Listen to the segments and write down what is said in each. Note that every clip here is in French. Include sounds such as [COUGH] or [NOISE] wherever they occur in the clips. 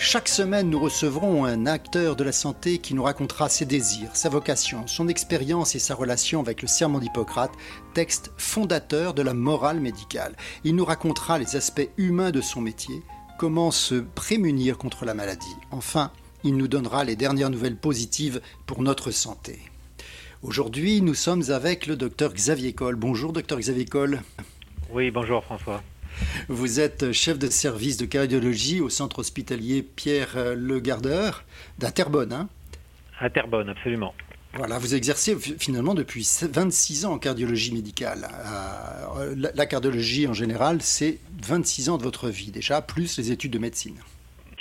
Chaque semaine, nous recevrons un acteur de la santé qui nous racontera ses désirs, sa vocation, son expérience et sa relation avec le Serment d'Hippocrate, texte fondateur de la morale médicale. Il nous racontera les aspects humains de son métier, comment se prémunir contre la maladie. Enfin, il nous donnera les dernières nouvelles positives pour notre santé. Aujourd'hui, nous sommes avec le docteur Xavier Coll. Bonjour, docteur Xavier Coll. Oui, bonjour François. Vous êtes chef de service de cardiologie au centre hospitalier Pierre Le Gardeur d'Interbonne. Hein? Interbonne, absolument. Voilà, vous exercez finalement depuis 26 ans en cardiologie médicale. Euh, la cardiologie en général, c'est 26 ans de votre vie déjà, plus les études de médecine.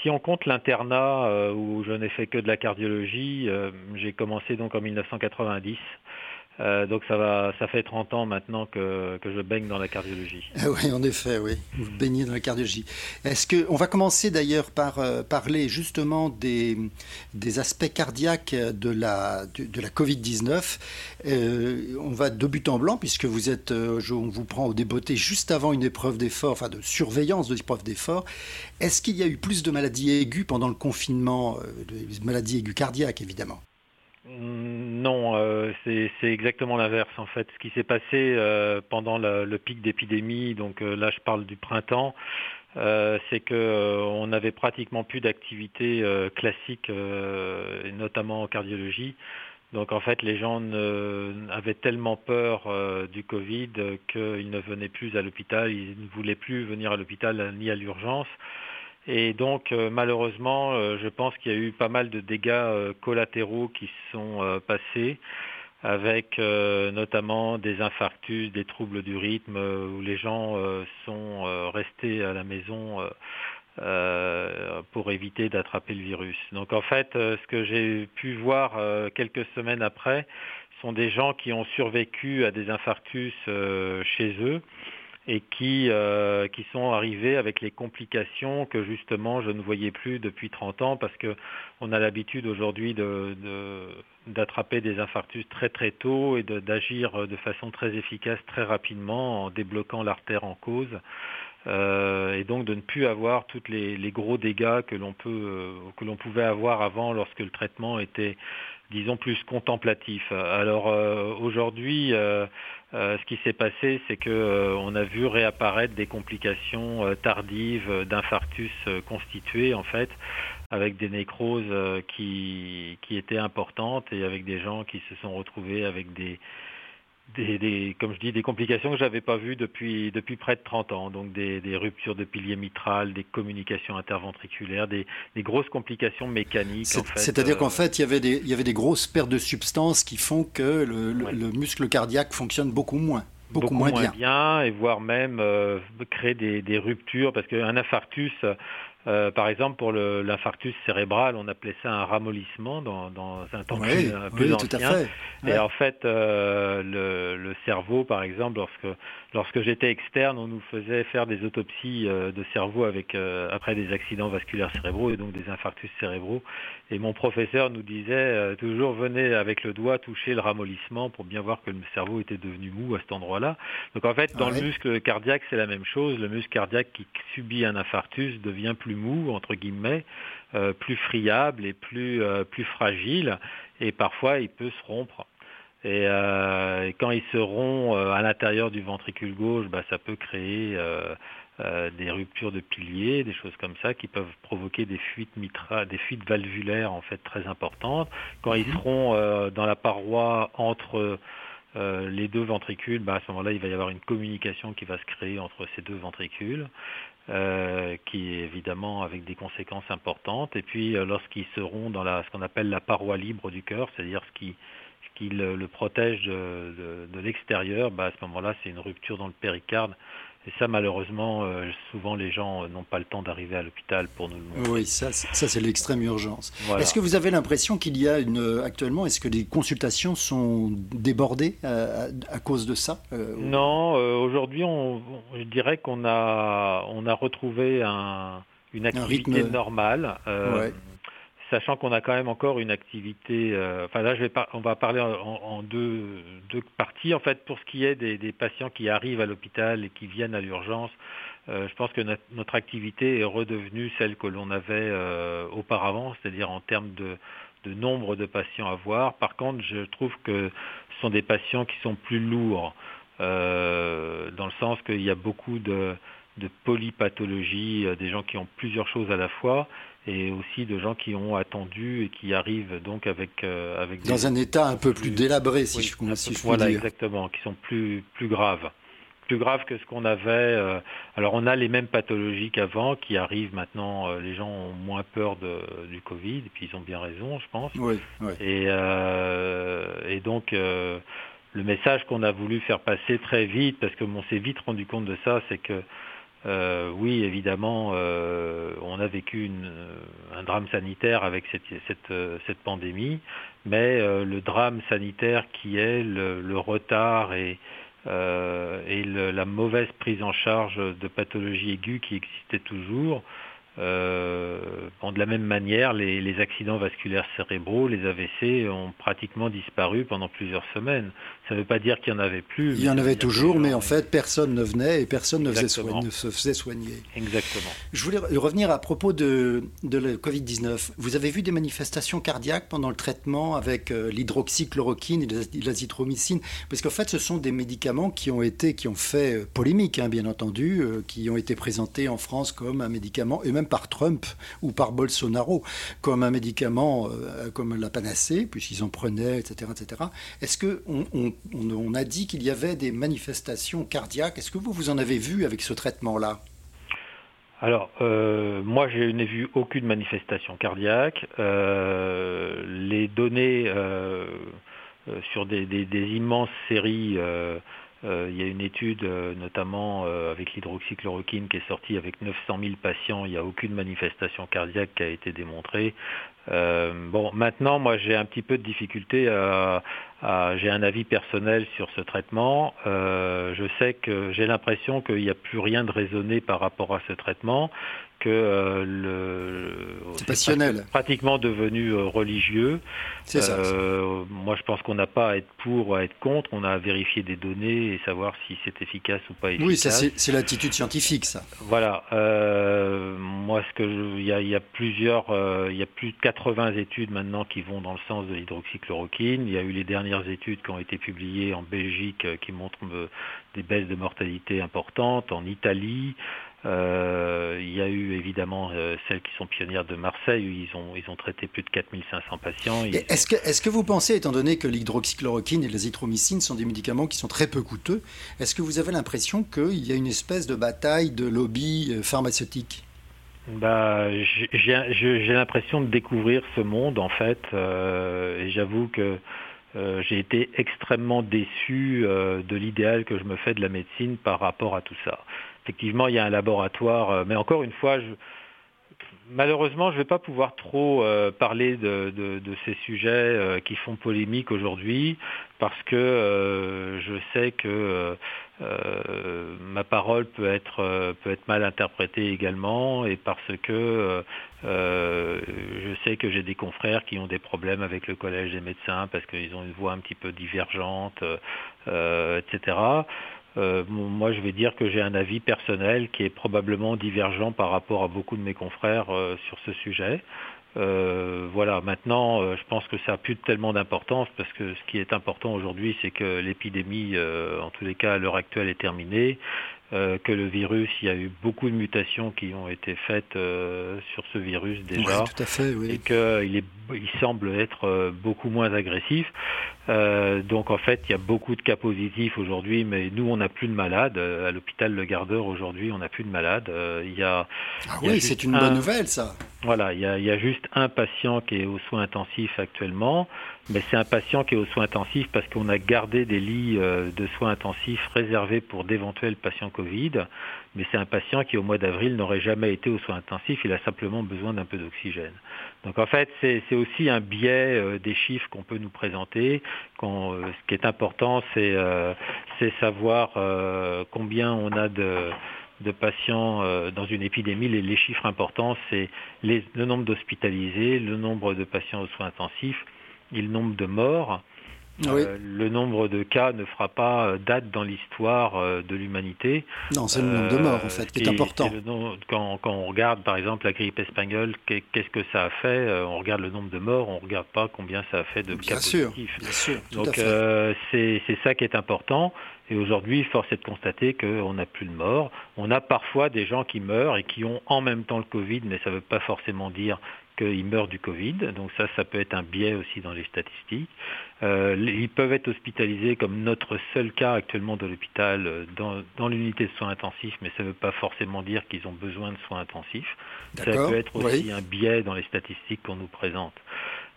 Si on compte l'internat euh, où je n'ai fait que de la cardiologie, euh, j'ai commencé donc en 1990 euh, donc ça va, ça fait 30 ans maintenant que, je baigne dans la cardiologie. [LAUGHS] Oui, en effet, oui. Vous baignez dans la cardiologie. Est-ce que on va commencer d'ailleurs par euh, parler justement des, des aspects cardiaques de la de, la Covid 19. Euh, on va de but en blanc puisque vous êtes, on vous prend au débeauté juste avant une épreuve d'effort, enfin de surveillance de l'épreuve d'effort. Est-ce qu'il y a eu plus de maladies aiguës pendant le confinement, de maladies aiguës cardiaques évidemment? Non, euh, c'est exactement l'inverse en fait. Ce qui s'est passé euh, pendant le pic d'épidémie, donc euh, là je parle du printemps, c'est que on n'avait pratiquement plus d'activité euh, classique, notamment en cardiologie. Donc en fait, les gens avaient tellement peur du Covid qu'ils ne venaient plus à l'hôpital, ils ne voulaient plus venir à l'hôpital ni à l'urgence. Et donc euh, malheureusement, euh, je pense qu'il y a eu pas mal de dégâts euh, collatéraux qui sont passés avec notamment des infarctus, des troubles du rythme, où les gens sont restés à la maison pour éviter d'attraper le virus. Donc en fait, ce que j'ai pu voir quelques semaines après sont des gens qui ont survécu à des infarctus chez eux et qui, euh, qui sont arrivés avec les complications que justement je ne voyais plus depuis 30 ans parce que on a l'habitude aujourd'hui de, d'attraper des infarctus très très tôt et d'agir de, façon très efficace très rapidement en débloquant l'artère en cause euh, et donc de ne plus avoir tous les, les, gros dégâts que l'on peut euh, que l'on pouvait avoir avant lorsque le traitement était disons plus contemplatif. Alors euh, aujourd'hui euh, ce qui s'est passé, c'est que euh, on a vu réapparaître des complications euh, tardives d'infarctus constitués en fait, avec des nécroses qui, qui étaient importantes et avec des gens qui se sont retrouvés avec des des, comme je dis, des complications que j'avais pas vues depuis, depuis près de 30 ans. Donc des, des ruptures de pilier mitral, des communications interventriculaires, des, des grosses complications mécaniques. C'est-à-dire en qu'en fait, il y, avait des, il y avait des grosses pertes de substances qui font que le, le, muscle cardiaque fonctionne beaucoup moins. Beaucoup, moins, bien. et voire même euh, créer des, des, ruptures, parce qu'un infarctus, euh, par exemple, pour l'infarctus cérébral, on appelait ça un ramollissement dans, dans un temps plus, plus ancien. Et en fait, euh, le, le, cerveau, par exemple, lorsque, lorsque j'étais externe, on nous faisait faire des autopsies euh, de cerveau avec, euh, après des accidents vasculaires cérébraux et donc des infarctus cérébraux. Et mon professeur nous disait euh, toujours venez avec le doigt toucher le ramollissement pour bien voir que le cerveau était devenu mou à cet endroit-là. Donc en fait, dans le muscle cardiaque, c'est la même chose. Le muscle cardiaque qui subit un infarctus devient plus mou, entre guillemets, euh, plus friable et plus, euh, plus fragile, et parfois il peut se rompre. Et, euh, et quand il se rompt à l'intérieur du ventricule gauche, bah, ça peut créer des ruptures de piliers, des choses comme ça, qui peuvent provoquer des fuites mitra, des fuites valvulaires en fait très importantes. Quand ils mhm. seront dans la paroi entre euh, les deux ventricules, bah, à ce moment-là, il va y avoir une communication qui va se créer entre ces deux ventricules, euh, qui évidemment avec des conséquences importantes. Et puis, euh, lorsqu'ils seront dans la, ce qu'on appelle la paroi libre du cœur, c'est-à-dire ce qui, ce qui le, protège de, de, de l'extérieur, bah, à ce moment-là, c'est une rupture dans le péricarde Et ça, malheureusement, souvent les gens n'ont pas le temps d'arriver à l'hôpital pour nous le montrer. Oui, ça, ça c'est l'extrême urgence. Est-ce que vous avez l'impression qu'il y a une actuellement, est-ce que les consultations sont débordées à, cause de ça Non, aujourd'hui, on, je dirais qu'on a, on a retrouvé un, une activité normale. Sachant qu'on a quand même encore une activité, euh, enfin là je vais on va parler en, deux, parties. En fait, pour ce qui est des, patients qui arrivent à l'hôpital et qui viennent à l'urgence, euh, je pense que notre, activité est redevenue celle que l'on avait euh, auparavant, c'est-à-dire en termes de, de, nombre de patients à voir. Par contre, je trouve que ce sont des patients qui sont plus lourds, dans le sens qu'il y a beaucoup de, de polypathologie, des gens qui ont plusieurs choses à la fois et aussi de gens qui ont attendu et qui arrivent donc avec euh, avec dans un état un peu plus, délabré si je, si je voilà, dire. exactement qui sont plus plus graves. Plus graves que ce qu'on avait euh, alors on a les mêmes pathologies qu'avant qui arrivent maintenant euh, les gens ont moins peur de, du Covid et puis ils ont bien raison je pense. Oui, et et donc le message qu'on a voulu faire passer très vite parce que on s'est vite rendu compte de ça c'est que euh, oui, évidemment, euh, on a vécu un drame sanitaire avec cette, pandémie, mais euh, le drame sanitaire qui est le, retard et, la mauvaise prise en charge de pathologies aiguës qui existaient toujours, euh, de la même manière, les, accidents vasculaires cérébraux, les AVC, ont pratiquement disparu pendant plusieurs semaines. Ça ne veut pas dire qu'il n'y en avait plus. Il y en avait toujours, mais en fait, personne ne venait et personne ne, faisait se faisait soigner. Exactement. Je voulais revenir à propos de, de la Covid-19. Vous avez vu des manifestations cardiaques pendant le traitement avec euh, l'hydroxychloroquine et l'azithromycine? Parce qu'en fait, ce sont des médicaments qui ont été, qui ont fait euh, polémique, hein, bien entendu, qui ont été présentés en France comme un médicament, et même par Trump ou par Bolsonaro comme un médicament, euh, comme la panacée, puisqu'ils en prenaient, etc. etc. Est-ce qu'on on, a dit qu'il y avait des manifestations cardiaques Est-ce que vous, vous en avez vu avec ce traitement-là? Alors, euh, moi, je n'ai vu aucune manifestation cardiaque. Euh, les données sur des, immenses séries euh, il y a une étude euh, notamment euh, avec l'hydroxychloroquine qui est sortie avec 900 000 patients. Il n'y a aucune manifestation cardiaque qui a été démontrée. bon, maintenant, moi, j'ai un petit peu de difficulté. J'ai un avis personnel sur ce traitement. je sais que j'ai l'impression qu'il n'y a plus rien de raisonné par rapport à ce traitement que euh, le passionnel pratiquement devenu euh, religieux. C'est ça. Euh, moi, je pense qu'on n'a pas à être pour ou à être contre. On a à vérifier des données et savoir si c'est efficace ou pas efficace. Oui, ça c'est l'attitude scientifique, ça. Voilà. moi, ce que il y, y a, plusieurs, il y a plus de 80 études maintenant qui vont dans le sens de l'hydroxychloroquine. Il y a eu les dernières études qui ont été publiées en Belgique qui montrent des baisses de mortalité importantes, en Italie. Euh, il y a eu évidemment euh, celles qui sont pionnières de Marseille, où ils ont, ils ont traité plus de 4500 patients. Est-ce que, est que vous pensez, étant donné que l'hydroxychloroquine et l'azithromycine sont des médicaments qui sont très peu coûteux, est-ce que vous avez l'impression qu'il y a une espèce de bataille de lobby euh, pharmaceutique? Bah, j'ai l'impression de découvrir ce monde en fait, et j'avoue que j'ai été extrêmement déçu de l'idéal que je me fais de la médecine par rapport à tout ça. Effectivement, il y a un laboratoire, euh, mais encore une fois, malheureusement, je ne vais pas pouvoir trop euh, parler de, ces sujets euh, qui font polémique aujourd'hui, parce que je sais que ma parole peut être, peut être mal interprétée également, et parce que je sais que j'ai des confrères qui ont des problèmes avec le collège des médecins, parce qu'ils ont une voix un petit peu divergente, etc. Euh, moi, je vais dire que j'ai un avis personnel qui est probablement divergent par rapport à beaucoup de mes confrères euh, sur ce sujet. Euh, voilà, maintenant, je pense que ça n'a plus tellement d'importance parce que ce qui est important aujourd'hui, c'est que l'épidémie, en tous les cas à l'heure actuelle, est terminée. Euh, que le virus, il y a eu beaucoup de mutations qui ont été faites euh, sur ce virus déjà, tout à fait, oui. et qu'il il semble être euh, beaucoup moins agressif. donc en fait, il y a beaucoup de cas positifs aujourd'hui, mais nous, on n'a plus de malades. À l'hôpital Le Gardeur aujourd'hui, on n'a plus de malades. il y a, ah oui, c'est une bonne nouvelle, ça. Voilà, il y, a, juste un patient qui est aux soins intensifs actuellement, mais c'est un patient qui est aux soins intensifs parce qu'on a gardé des lits euh, de soins intensifs réservés pour d'éventuels patients Covid, mais c'est un patient qui au mois d'avril n'aurait jamais été aux soins intensifs, il a simplement besoin d'un peu d'oxygène. Donc en fait, c'est aussi un biais euh, des chiffres qu'on peut nous présenter. Euh, ce qui est important, c'est savoir combien on a de patients dans une épidémie, les, chiffres importants, c'est le nombre d'hospitalisés, le nombre de patients aux soins intensifs et le nombre de morts. Euh, le nombre de cas ne fera pas euh, date dans l'histoire de l'humanité. Non, c'est le nombre de morts en fait qui est, important. quand, on regarde par exemple la grippe espagnole, qu'est-ce que ça a fait On regarde le nombre de morts, on ne regarde pas combien ça a fait de cas positifs. Bien sûr, Donc c'est ça qui est important. Et aujourd'hui, force est de constater qu'on n'a plus de morts. On a parfois des gens qui meurent et qui ont en même temps le Covid, mais ça ne veut pas forcément dire qu'ils meurent du Covid. Donc ça, ça peut être un biais aussi dans les statistiques. Euh, ils peuvent être hospitalisés comme notre seul cas actuellement de l'hôpital euh, dans, l'unité de soins intensifs, mais ça ne veut pas forcément dire qu'ils ont besoin de soins intensifs. Ça peut être aussi un biais dans les statistiques qu'on nous présente.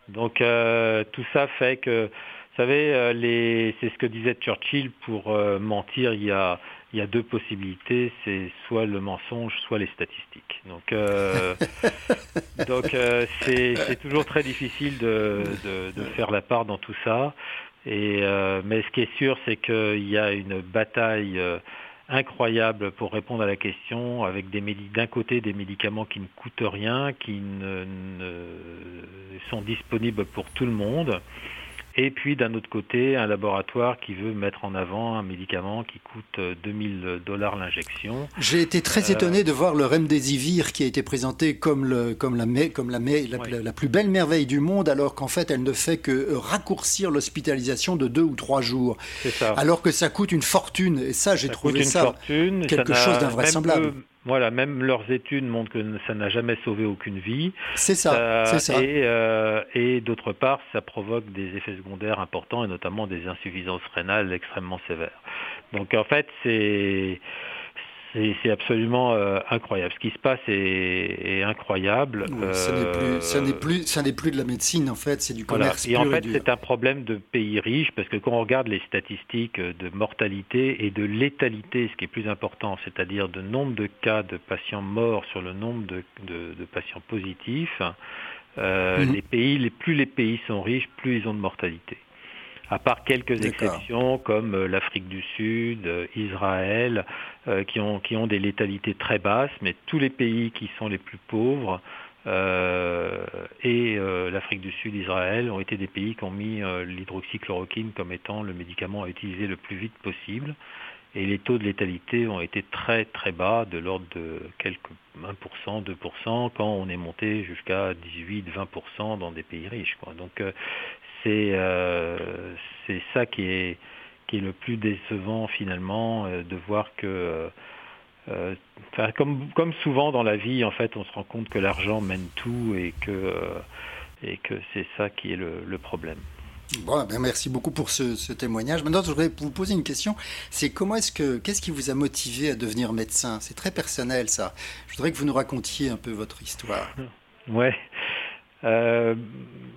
Donc euh, tout ça fait que vous savez, euh, c'est ce que disait Churchill, pour euh, mentir, il y, a, deux possibilités, c'est soit le mensonge, soit les statistiques. Donc, euh, [LAUGHS] c'est toujours très difficile de, faire la part dans tout ça. mais ce qui est sûr, c'est qu'il y a une bataille incroyable pour répondre à la question, avec d'un côté des médicaments qui ne coûtent rien, qui sont disponibles pour tout le monde, et puis d'un autre côté, un laboratoire qui veut mettre en avant un médicament qui coûte 2000 euh, dollars l'injection. J'ai été très euh, étonné de voir le remdesivir qui a été présenté comme, le, comme, la, comme la, la, plus belle merveille du monde, alors qu'en fait elle ne fait que raccourcir l'hospitalisation de deux ou trois jours. Ça. Alors que ça coûte une fortune. Et ça, j'ai trouvé ça quelque chose d'invraisemblable. Voilà, même leurs études montrent que ça n'a jamais sauvé aucune vie. C'est ça, euh, c'est ça. Et, euh, et d'autre part, ça provoque des effets secondaires importants et notamment des insuffisances rénales extrêmement sévères. Donc en fait, c'est c'est absolument euh, incroyable. Ce qui se passe est, incroyable. ça n'est plus, ça n'est plus, de la médecine en fait, c'est du commerce. Et en fait, c'est un problème de pays riches parce que quand on regarde les statistiques de mortalité et de létalité, ce qui est plus important, c'est-à-dire de nombre de cas de patients morts sur le nombre de, patients positifs, euh, mhm. les pays, les, plus les pays sont riches, plus ils ont de mortalité à part quelques exceptions comme euh, l'Afrique du Sud, euh, Israël, euh, qui, ont, qui ont des létalités très basses, mais tous les pays qui sont les plus pauvres, et l'Afrique du Sud, Israël, ont été des pays qui ont mis l'hydroxychloroquine comme étant le médicament à utiliser le plus vite possible. Et les taux de létalité ont été très très bas, de l'ordre de quelques 1%, 2%, quand on est monté jusqu'à 18-20% dans des pays riches. Quoi. Donc euh, c'est ça qui est, qui est le plus décevant finalement, euh, de voir que euh, comme, comme souvent dans la vie, en fait, on se rend compte que l'argent mène tout et que, et que c'est ça qui est le, problème. Bon, ben merci beaucoup pour ce, témoignage. Maintenant, je voudrais vous poser une question. C'est comment est-ce que, qu'est-ce qui vous a motivé à devenir médecin? C'est très personnel, ça. Je voudrais que vous nous racontiez un peu votre histoire. Ouais. Euh,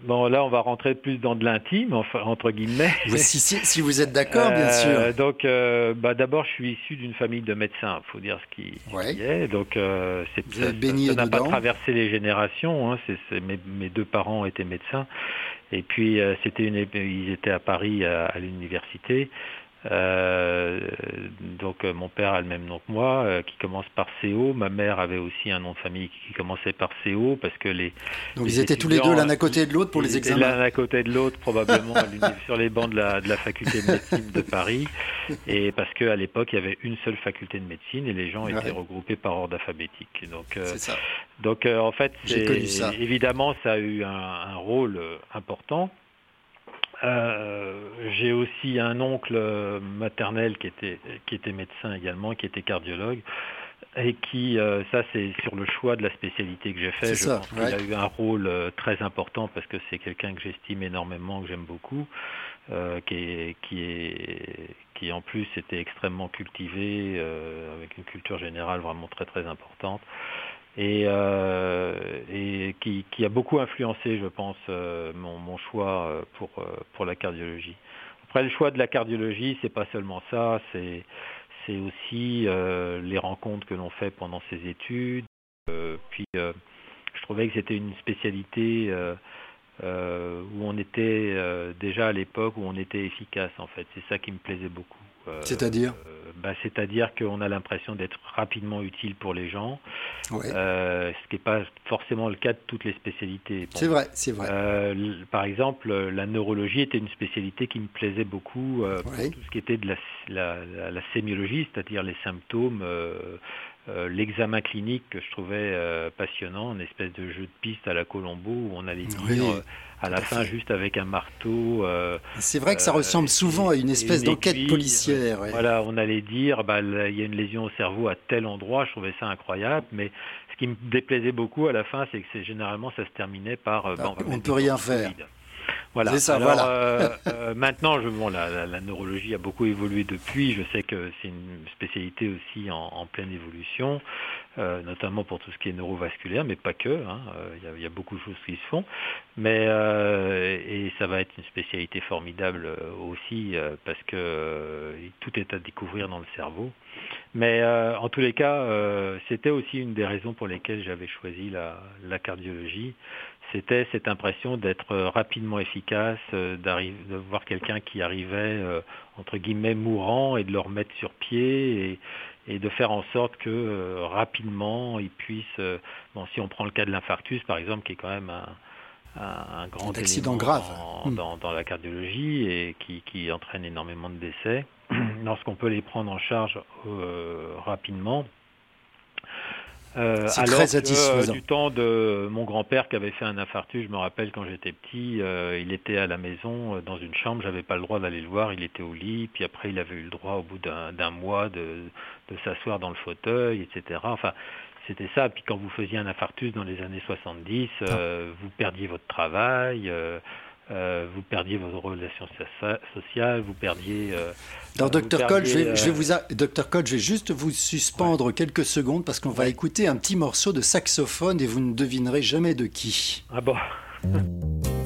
bon, là, on va rentrer plus dans de l'intime, enfin, entre guillemets. Si, si, vous êtes d'accord, bien euh, sûr. Donc, euh, bah, d'abord, je suis issu d'une famille de médecins, il faut dire ce qui, est. Donc, euh, c'est, ça n'a pas traversé les générations. Hein. C'est, mes, mes, deux parents étaient médecins. Et puis, c'était une, ils étaient à Paris à l'université. Euh, donc euh, mon père a le même nom que moi, euh, qui commence par CO. Ma mère avait aussi un nom de famille qui commençait par CO parce que les. Donc ils étaient tous les deux l'un à côté de l'autre pour les examens. L'un à côté de l'autre probablement sur les bancs de la, de la faculté de médecine de Paris, et parce qu'à l'époque il y avait une seule faculté de médecine et les gens étaient regroupés par ordre alphabétique. Donc, ça. donc en fait, évidemment ça a eu un, un rôle important. Euh, j'ai aussi un oncle maternel qui était, qui était médecin également, qui était cardiologue, et qui, euh, ça c'est sur le choix de la spécialité que j'ai fait, je pense qu'il a eu un rôle euh, très important parce que c'est quelqu'un que j'estime énormément, que j'aime beaucoup, qui, est, qui, est, qui en plus était extrêmement cultivé, avec une culture générale vraiment très très importante. Et, et qui, a beaucoup influencé, je pense, mon, mon, choix pour, pour la cardiologie. Après, le choix de la cardiologie, c'est pas seulement ça, c'est c'est aussi les rencontres que l'on fait pendant ses études. puis je trouvais que c'était une spécialité euh, où on était euh, déjà à l'époque où on était efficace en fait. C'est ça qui me plaisait beaucoup. Euh, c'est-à-dire bah, C'est-à-dire qu'on a l'impression d'être rapidement utile pour les gens, ce qui n'est pas forcément le cas de toutes les spécialités. c'est vrai, c'est vrai. par exemple, la neurologie était une spécialité qui me plaisait beaucoup pour tout ce qui était de la, la, la sémiologie, c'est-à-dire les symptômes euh, l'examen clinique que je trouvais euh, passionnant, une espèce de jeu de piste à la Colombo où on allait dire euh, à la fin juste avec un marteau. c'est vrai que ça ressemble souvent à une espèce d'enquête policière. Voilà, on allait dire bah, il y a une lésion au cerveau à tel endroit, je trouvais ça incroyable, mais ce qui me déplaisait beaucoup à la fin, c'est que généralement ça se terminait par bah, on ne peut rien faire. Voilà. Ça, Alors, euh, [LAUGHS] euh, maintenant, je, bon, la, la, neurologie a beaucoup évolué depuis. Je sais que c'est une spécialité aussi en, en pleine évolution, euh, notamment pour tout ce qui est neurovasculaire, mais pas que. Hein. Il y, a, y, a, beaucoup de choses qui se font. Mais et ça va être une spécialité formidable aussi parce que tout est à découvrir dans le cerveau. Mais en tous les cas, c'était aussi une des raisons pour lesquelles j'avais choisi la, la cardiologie c'était cette impression d'être euh, rapidement efficace, euh, de voir quelqu'un qui arrivait euh, entre guillemets mourant et de le remettre sur pied et, de faire en sorte que rapidement il puisse, bon si on prend le cas de l'infarctus par exemple qui est quand même un, grand accident grave hmm. dans, la cardiologie et qui, entraîne énormément de décès, [CLEARS THROAT] lorsqu'on peut les prendre en charge rapidement, euh, alors que, du temps de mon grand-père qui avait fait un infarctus, je me rappelle quand j'étais petit, euh, il était à la maison euh, dans une chambre, j'avais pas le droit d'aller le voir, il était au lit, puis après il avait eu le droit au bout d'un mois de, de s'asseoir dans le fauteuil, etc. Enfin, c'était ça. Puis quand vous faisiez un infarctus dans les années 70, ah. vous perdiez votre travail. Euh, vous perdiez vos relations sociales, vous perdiez. Euh, Alors, docteur Cole, je vais, je vais vous, docteur Cole, je vais juste vous suspendre quelques secondes parce qu'on va écouter un petit morceau de saxophone et vous ne devinerez jamais de qui. Ah bon? [LAUGHS]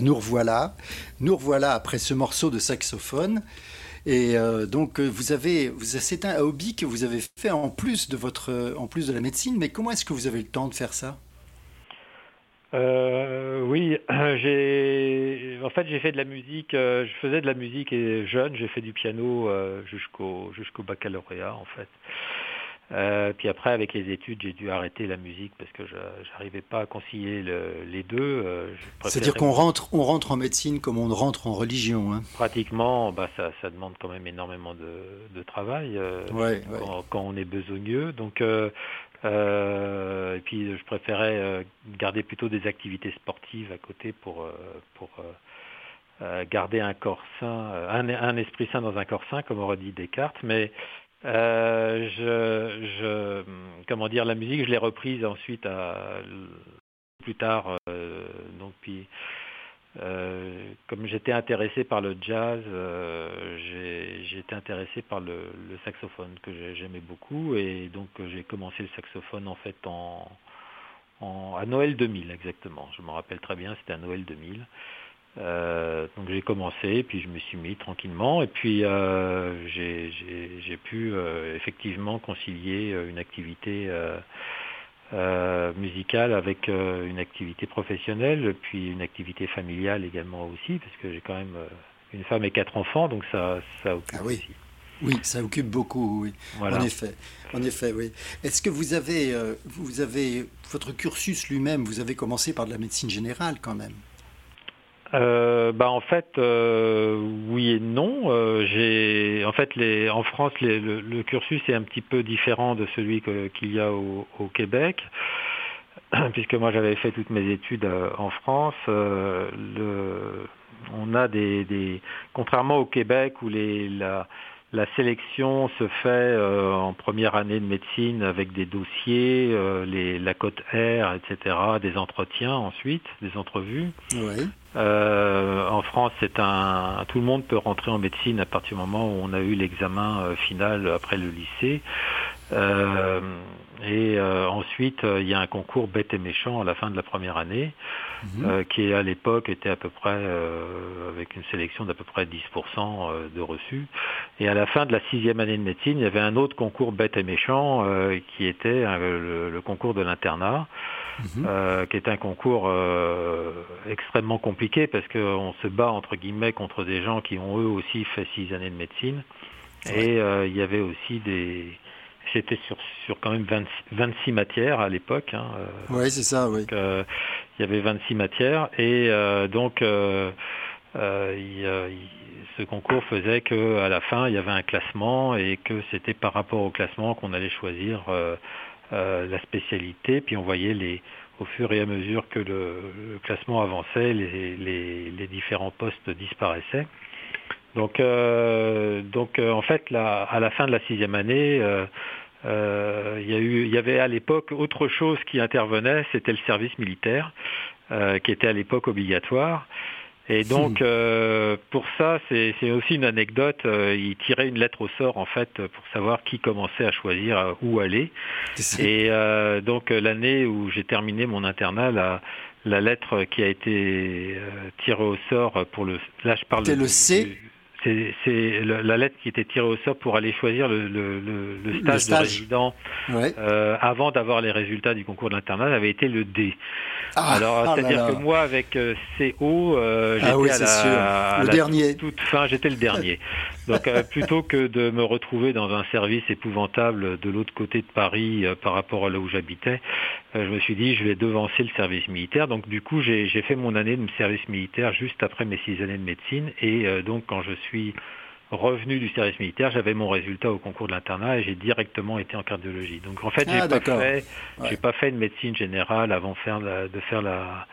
Nous revoilà. Nous revoilà après ce morceau de saxophone. Et euh, donc, vous avez, vous, c'est un hobby que vous avez fait en plus de votre, en plus de la médecine. Mais comment est-ce que vous avez le temps de faire ça? Euh, oui, [CLEARS THROAT] j'ai en fait j'ai fait de la musique, je faisais de la musique et jeune, j'ai fait du piano jusqu'au jusqu'au baccalauréat en fait. Euh, puis après, avec les études, j'ai dû arrêter la musique parce que je n'arrivais pas à concilier les deux. Euh, C'est-à-dire qu'on rentre, on rentre en médecine comme on rentre en religion. Hein. Pratiquement, bah, ça, ça, demande quand même énormément de, travail euh, quand, on est besogneux. Donc, et puis je préférais garder plutôt des activités sportives à côté pour, pour garder un corps sain, un, un, esprit sain dans un corps sain, comme aurait dit Descartes. Mais euh, je, je, comment dire, la musique, je l'ai reprise ensuite à, plus tard. Euh, donc puis, euh, comme j'étais intéressé par le jazz, j'ai été intéressé par le, le saxophone que j'aimais beaucoup et donc j'ai commencé le saxophone en fait en, en, à Noël 2000 exactement. Je me rappelle très bien, c'était à Noël 2000. Euh, donc j'ai commencé, puis je me suis mis tranquillement, et puis euh, j'ai pu euh, effectivement concilier une activité musicale avec une activité professionnelle, puis une activité familiale également aussi, parce que j'ai quand même une femme et quatre enfants, donc ça, ça occupe ah oui. aussi. Oui, ça occupe beaucoup, oui. En effet, en effet, oui. Est-ce que vous avez, vous avez votre cursus lui-même, vous avez commencé par de la médecine générale quand même? Euh, bah en fait euh, oui et non. Euh, j'ai en fait les en France le, cursus est un petit peu différent de celui qu'il y a au, Québec [CLEARS THROAT] puisque moi j'avais fait toutes mes études en France. le, on a des, des contrairement au Québec où les la la sélection se fait euh, en première année de médecine avec des dossiers, euh, les, la cote R, etc., des entretiens ensuite, des entrevues. Euh, en France, c'est un, tout le monde peut rentrer en médecine à partir du moment où on a eu l'examen final après le lycée. Et ensuite, il y a un concours bête et méchant à la fin de la première année. Mhm. Euh, qui à l'époque était à peu près euh, avec une sélection d'à peu près 10% euh, de reçus. Et à la fin de la sixième année de médecine, il y avait un autre concours bête et méchant qui était le, concours de l'internat. Mhm. qui est un concours extrêmement compliqué parce qu'on se bat entre guillemets contre des gens qui ont eux aussi fait six années de médecine. Et il y avait aussi des, c'était sur, sur quand même 26 matières à l'époque. Hein, oui, c'est ça, oui. il y avait 26 matières et euh, donc euh, euh, ce concours faisait qu'à la fin il y avait un classement et que c'était par rapport au classement qu'on allait choisir la spécialité. Puis on voyait les, au fur et à mesure que le, classement avançait, les, les, les, différents postes disparaissaient. Donc, euh, donc euh, en fait, là, à la fin de la sixième année, euh, euh, il, y a eu, il y avait à l'époque autre chose qui intervenait, c'était le service militaire, qui était à l'époque obligatoire. Et donc, hmm. pour ça, c'est aussi une anecdote. il tirait une lettre au sort, en fait, pour savoir qui commençait à choisir où aller. Et donc, l'année où j'ai terminé mon internat, la, la lettre qui a été tirée au sort pour le... Là, je parle... le C c'est la lettre qui était tirée au sort pour aller choisir le, le, le, stage, de résident euh, avant d'avoir les résultats du concours d'internat avait été le D. Ah, Alors ah c'est-à-dire que moi avec euh, CO, euh, ah j'étais à, la, le dernier. toute fin, j'étais le dernier. [LAUGHS] Donc euh, plutôt que de me retrouver dans un service épouvantable de l'autre côté de Paris par rapport à là où j'habitais, je me suis dit je vais devancer le service militaire. Donc du coup j'ai fait mon année de service militaire juste après mes six années de médecine et donc quand je suis revenu du service militaire, j'avais mon résultat au concours de l'internat et j'ai directement été en cardiologie. Donc en fait, j'ai ah, pas fait, j'ai pas fait de médecine générale avant faire de faire la,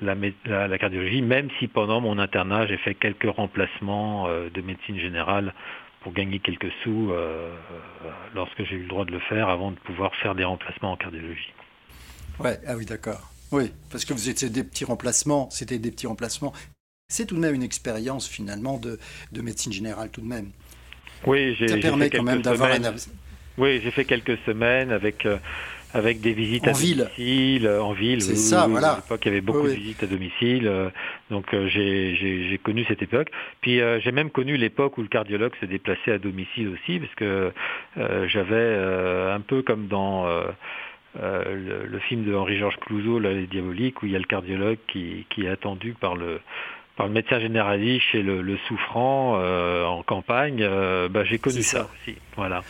la, cardiologie, même si pendant mon internat, j'ai fait quelques remplacements euh, de médecine générale pour gagner quelques sous euh, lorsque j'ai eu le droit de le faire avant de pouvoir faire des remplacements en cardiologie. Ouais, ah oui, d'accord. Oui, parce que vous étiez des petits remplacements, c'était des petits remplacements c'est tout de même une expérience finalement de, médecine générale tout de même. Oui, j'ai, ça permet quand même d'avoir un... Oui, j'ai fait quelques semaines avec. Euh, avec des visites à domicile, euh, en ville. C'est ça, voilà. À l'époque, il y avait beaucoup de visites à domicile, euh, donc euh, j'ai connu cette époque. Puis j'ai même connu l'époque où le cardiologue se déplaçait à domicile aussi, parce que j'avais un peu comme dans le, film de Henri-Georges Clouzot, là, Les Diaboliques, où il y a le cardiologue qui, qui est attendu par le par le médecin généraliste chez le, souffrant euh, en campagne, euh, bah, j'ai connu ça. aussi. Voilà.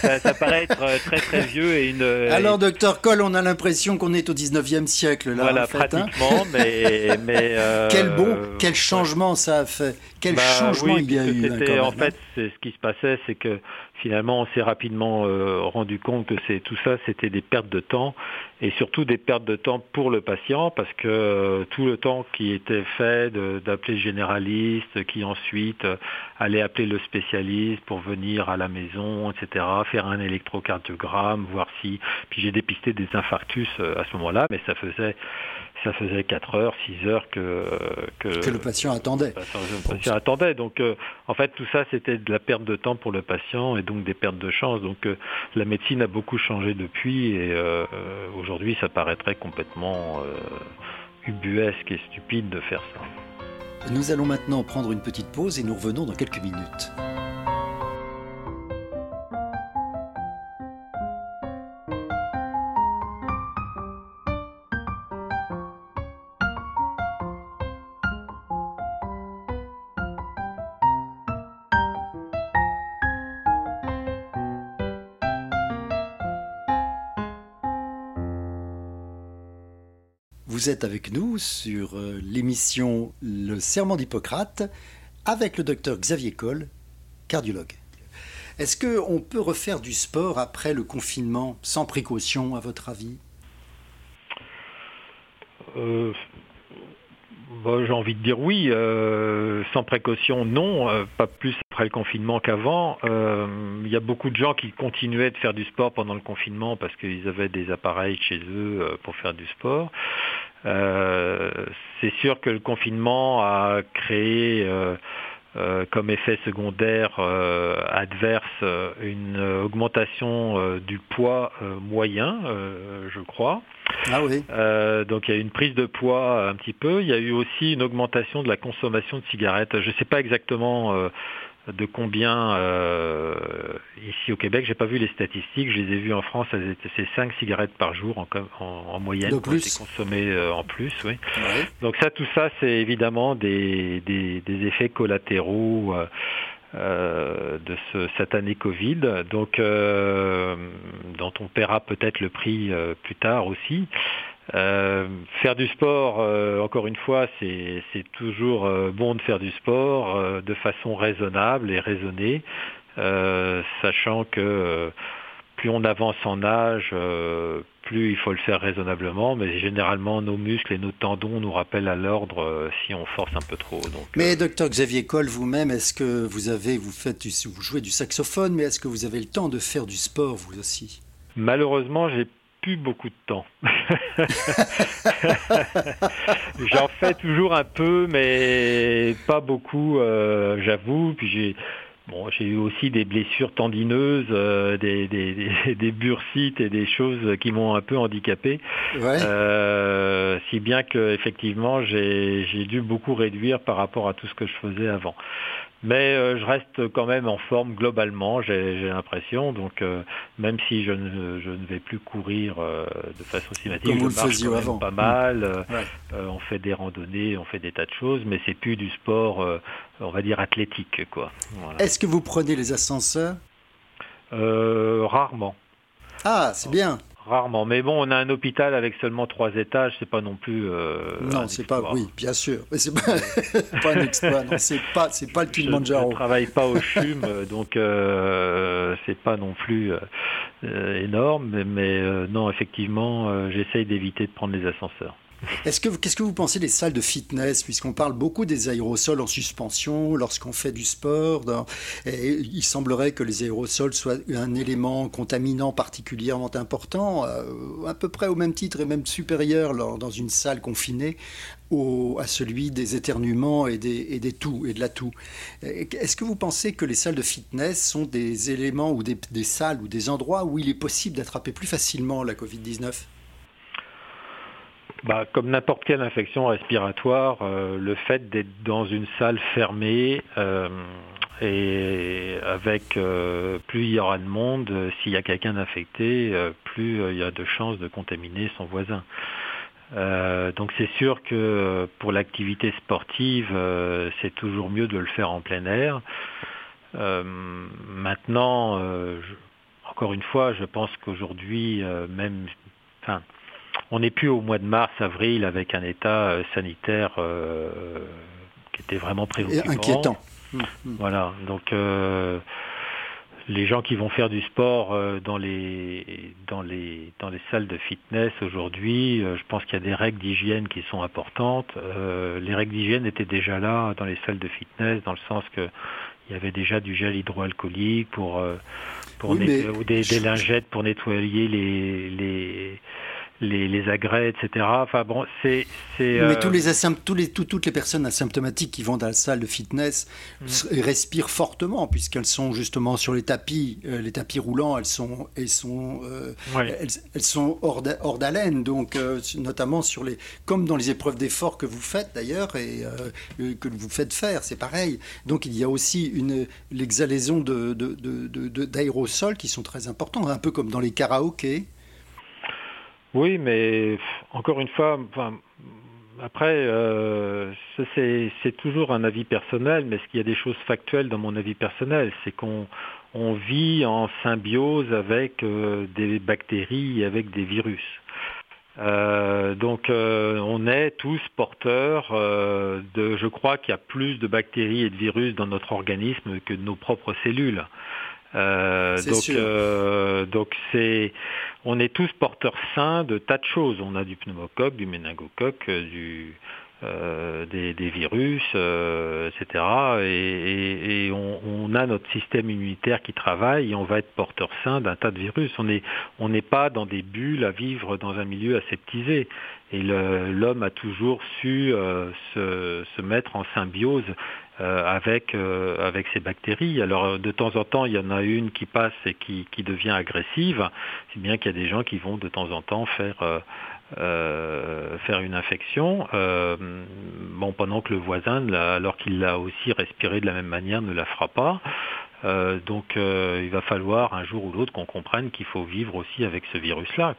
ça, paraît être euh, très très vieux et une. Alors, docteur Coll, on a l'impression qu'on est au 19e siècle là. Voilà, en fait, hein. pratiquement, [LAUGHS] mais mais. quel bon, quel changement ça a fait. Quel bah changement il y a eu. Hein, en fait, ce qui se passait, c'est que finalement, on s'est rapidement rendu compte que c'est tout ça, c'était des pertes de temps et surtout des pertes de temps pour le patient parce que euh, tout le temps qui était fait d'appeler le généraliste, qui ensuite euh, allait appeler le spécialiste pour venir à la maison, etc., faire un électrocardiogramme, voir si... Puis j'ai dépisté des infarctus euh, à ce moment-là, mais ça faisait ça faisait 4 heures, 6 heures que, que, le patient attendait. Le patient, attendait. Donc, euh, en fait, tout ça, c'était de la perte de temps pour le patient et donc des pertes de chance. Donc, euh, la médecine a beaucoup changé depuis et euh, aujourd'hui, ça paraîtrait complètement ubuesque et stupide de faire ça. Nous allons maintenant prendre une petite pause et nous revenons dans quelques minutes. Vous êtes avec nous sur euh, l'émission Le Serment d'Hippocrate avec le docteur Xavier Coll, cardiologue. Est-ce qu'on peut refaire du sport après le confinement sans précaution, à votre avis? Euh, bah, J'ai envie de dire oui. Euh, sans précaution, non. pas plus après le confinement qu'avant. Il y a beaucoup de gens qui continuaient de faire du sport pendant le confinement parce qu'ils avaient des appareils chez eux pour faire du sport. Euh, c'est sûr que le confinement a créé euh, euh, comme effet secondaire adverse une augmentation du poids moyen, je crois. Ah oui. donc il y a eu une prise de poids un petit peu. Il y a eu aussi une augmentation de la consommation de cigarettes. Je ne sais pas exactement de combien euh, ici au Québec. J'ai pas vu les statistiques, je les ai vues en France. C'est 5 cigarettes par jour en, en, moyenne de plus. consommées euh, en plus. Oui. Donc ça, tout ça, c'est évidemment des, des, des, effets collatéraux. Euh, euh de ce satané Covid, donc euh, dont on paiera peut-être le prix plus tard aussi. Euh, faire du sport, euh, encore une fois, c'est toujours euh, bon de faire du sport de façon raisonnable et raisonnée, sachant que plus on avance en âge, plus il faut le faire raisonnablement, mais généralement nos muscles et nos tendons nous rappellent à l'ordre si on force un peu trop. Donc, mais docteur Xavier Coll, vous-même, est-ce que vous avez, vous faites, vous jouez du saxophone, mais est-ce que vous avez le temps de faire du sport vous aussi? Malheureusement, j'ai plus beaucoup de temps. [LAUGHS] J'en fais toujours un peu, mais pas beaucoup, euh, j'avoue. Puis j'ai bon, j'ai eu aussi des blessures tendineuses, euh, des, des, des, bursites et des choses qui m'ont un peu handicapé. Euh, si bien que effectivement j'ai dû beaucoup réduire par rapport à tout ce que je faisais avant. Mais euh, je reste quand même en forme globalement, j'ai l'impression. Donc euh, même si je ne, je ne, vais plus courir euh, de façon systématique, Comme je marche quand même pas mal. on fait des randonnées, on fait des tas de choses, mais c'est plus du sport, on va dire athlétique, quoi. Est-ce que vous prenez les ascenseurs? Rarement. Ah, c'est bien. Rarement, mais bon, on a un hôpital avec seulement trois étages, c'est pas non plus. Euh, non, c'est pas, oui, bien sûr, mais c'est pas, [LAUGHS] pas un exploit, non, c'est pas, c'est pas le Kilimanjaro. Je ne travaille pas au CHUM, donc euh, c'est pas non plus euh, énorme, mais, mais non, effectivement, j'essaye d'éviter de prendre les ascenseurs. Est-ce que qu'est-ce que vous pensez des salles de fitness puisqu'on parle beaucoup des aérosols en suspension lorsqu'on fait du sport il semblerait que les aérosols soient un élément contaminant particulièrement important, euh, à peu près au même titre et même supérieur dans une salle confinée à celui des éternuements et des, et des et de la toux. Est-ce que vous pensez que les salles de fitness sont des éléments ou des, des salles ou des endroits où il est possible d'attraper plus facilement la Covid-19 bah, comme n'importe quelle infection respiratoire, euh, le fait d'être dans une salle fermée euh, et avec euh, plus il y aura de monde, s'il y a quelqu'un d'infecté, plus il y a de chances de contaminer son voisin. donc c'est sûr que pour l'activité sportive, c'est toujours mieux de le faire en plein air. maintenant, encore une fois, je pense qu'aujourd'hui, même, enfin, on n'est plus au mois de mars, avril avec un état euh, sanitaire euh, qui était vraiment préoccupant. inquiétant. Mmh, mmh. Voilà, donc euh, les gens qui vont faire du sport dans les dans les dans les salles de fitness aujourd'hui, je pense qu'il y a des règles d'hygiène qui sont importantes. les règles d'hygiène étaient déjà là dans les salles de fitness, dans le sens que il y avait déjà du gel hydroalcoolique pour pour ou des, des, lingettes pour nettoyer les les les, les, agrès, etc. Enfin bon, c'est. Mais euh, tous les tous les, toutes les personnes asymptomatiques qui vont dans la salle de fitness mm. respirent fortement puisqu'elles sont justement sur les tapis, euh, les tapis roulants, elles sont, elles sont, euh, elles, sont hors d'haleine, donc notamment sur les, comme dans les épreuves d'effort que vous faites d'ailleurs et que vous faites faire, c'est pareil. Donc il y a aussi une l'exhalaison de, d'aérosols qui sont très importants, un peu comme dans les karaokés. Oui, mais encore une fois, après, euh, c'est toujours un avis personnel, mais ce qu'il y a des choses factuelles dans mon avis personnel, c'est qu'on on vit en symbiose avec euh, des bactéries et avec des virus. Euh, donc on est tous porteurs de, je crois qu'il y a plus de bactéries et de virus dans notre organisme que nos propres cellules. Euh, donc, euh, donc c'est, on est tous porteurs sains de tas de choses. On a du pneumocoque, du méningocoque, du euh, des, virus, euh, etc. Et, et, on, on, a notre système immunitaire qui travaille et on va être porteur sain d'un tas de virus. On n'est on n'est pas dans des bulles à vivre dans un milieu aseptisé. Et l'homme a toujours su euh, se, se, mettre en symbiose euh, avec, euh, avec ces bactéries. Alors de temps en temps, il y en a une qui passe et qui, qui devient agressive, si bien qu'il y a des gens qui vont de temps en temps faire, euh, faire une infection, bon, pendant que le voisin, alors qu'il l'a aussi respiré de la même manière, ne la fera pas. donc il va falloir un jour ou l'autre qu'on comprenne qu'il faut vivre aussi avec ce virus-là.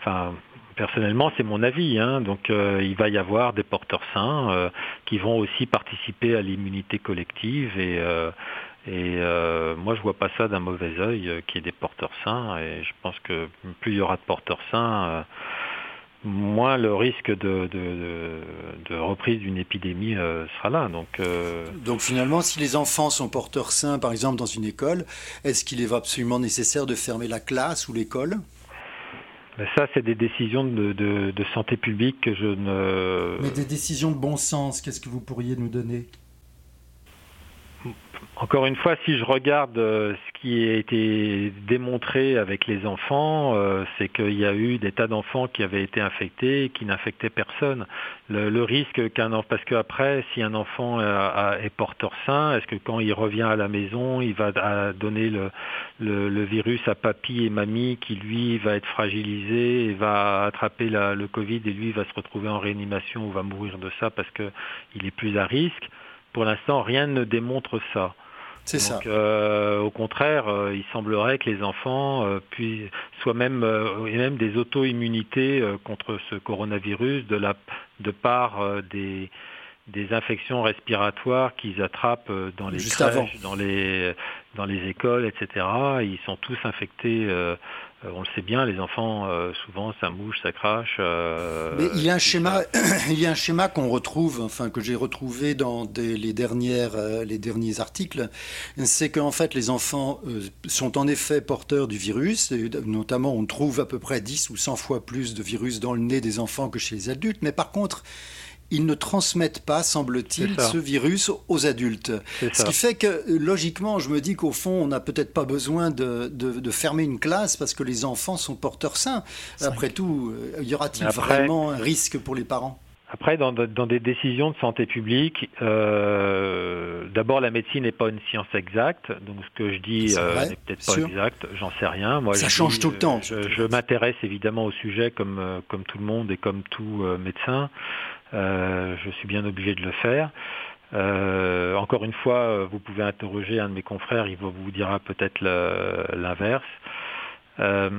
Enfin, Personnellement, c'est mon avis. Hein. Donc, euh, il va y avoir des porteurs sains euh, qui vont aussi participer à l'immunité collective. Et, euh, moi, je vois pas ça d'un mauvais œil, qui est des porteurs sains. Et je pense que plus il y aura de porteurs sains, moins le risque de, de, reprise d'une épidémie sera là. Donc, Donc finalement, si les enfants sont porteurs sains, par exemple dans une école, est-ce qu'il est absolument nécessaire de fermer la classe ou l'école? Ça, c'est des décisions de, de, santé publique que je ne... Mais des décisions de bon sens, qu'est-ce que vous pourriez nous donner? Encore une fois, si je regarde euh, ce qui a été démontré avec les enfants, euh, c'est qu'il y a eu des tas d'enfants qui avaient été infectés et qui n'infectaient personne. Le, risque qu'un enfant, parce qu'après, si un enfant est porteur sain, est-ce que quand il revient à la maison, il va donner le, le, virus à papy et mamie qui lui va être fragilisé et va attraper le Covid et lui va se retrouver en réanimation ou va mourir de ça parce qu'il est plus à risque? Pour l'instant, rien ne démontre ça. C'est ça. Euh, au contraire, euh, il semblerait que les enfants euh, puissent, soient même, et même des auto-immunités contre ce coronavirus de, la, de part des, des infections respiratoires qu'ils attrapent dans les crèches, dans les, dans les écoles, etc. Ils sont tous infectés euh, on le sait bien, les enfants, euh, souvent, ça mouche, ça crache. Euh, Mais il y a un schéma, [CLEARS THROAT] il y a un schéma qu'on retrouve, enfin que j'ai retrouvé dans les dernières, les derniers articles, c'est qu'en fait les enfants sont en effet porteurs du virus. Et notamment, on trouve à peu près 10 ou 100 fois plus de virus dans le nez des enfants que chez les adultes. Mais par contre, ils ne transmettent pas, semble-t-il, ce virus aux adultes. Ce qui fait que, logiquement, je me dis qu'au fond, on n'a peut-être pas besoin de, fermer une classe parce que les enfants sont porteurs sains. Après tout, euh, y aura-t-il vraiment un risque pour les parents? Après, dans, des décisions de santé publique, euh, d'abord la médecine n'est pas une science exacte, donc ce que je dis euh, n'est peut-être pas exact, j'en sais rien. Moi, ça change tout le temps. Je, m'intéresse évidemment au sujet comme, comme tout le monde et comme tout médecin. Je suis bien obligé de le faire. encore une fois, vous pouvez interroger un de mes confrères, il vous dira peut-être l'inverse. Euh,